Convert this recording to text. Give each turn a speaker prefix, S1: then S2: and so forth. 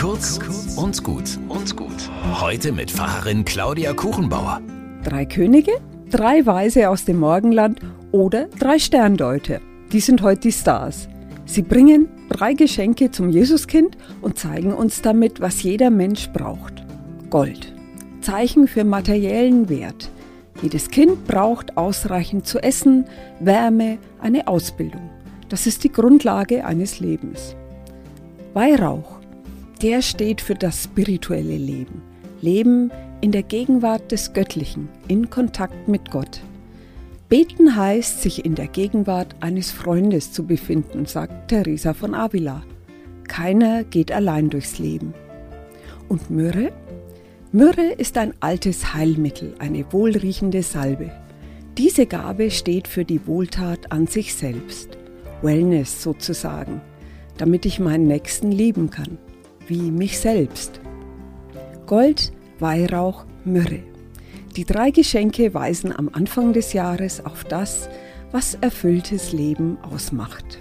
S1: Kurz und gut und gut. Heute mit Pfarrerin Claudia Kuchenbauer.
S2: Drei Könige, drei Weise aus dem Morgenland oder drei Sterndeuter. Die sind heute die Stars. Sie bringen drei Geschenke zum Jesuskind und zeigen uns damit, was jeder Mensch braucht. Gold. Zeichen für materiellen Wert. Jedes Kind braucht ausreichend zu essen, Wärme, eine Ausbildung. Das ist die Grundlage eines Lebens. Weihrauch, der steht für das spirituelle Leben. Leben in der Gegenwart des Göttlichen, in Kontakt mit Gott. Beten heißt, sich in der Gegenwart eines Freundes zu befinden, sagt Teresa von Avila. Keiner geht allein durchs Leben. Und Myrrhe? Myrrhe ist ein altes Heilmittel, eine wohlriechende Salbe. Diese Gabe steht für die Wohltat an sich selbst. Wellness sozusagen, damit ich meinen Nächsten lieben kann, wie mich selbst. Gold, Weihrauch, Myrrhe. Die drei Geschenke weisen am Anfang des Jahres auf das, was erfülltes Leben ausmacht.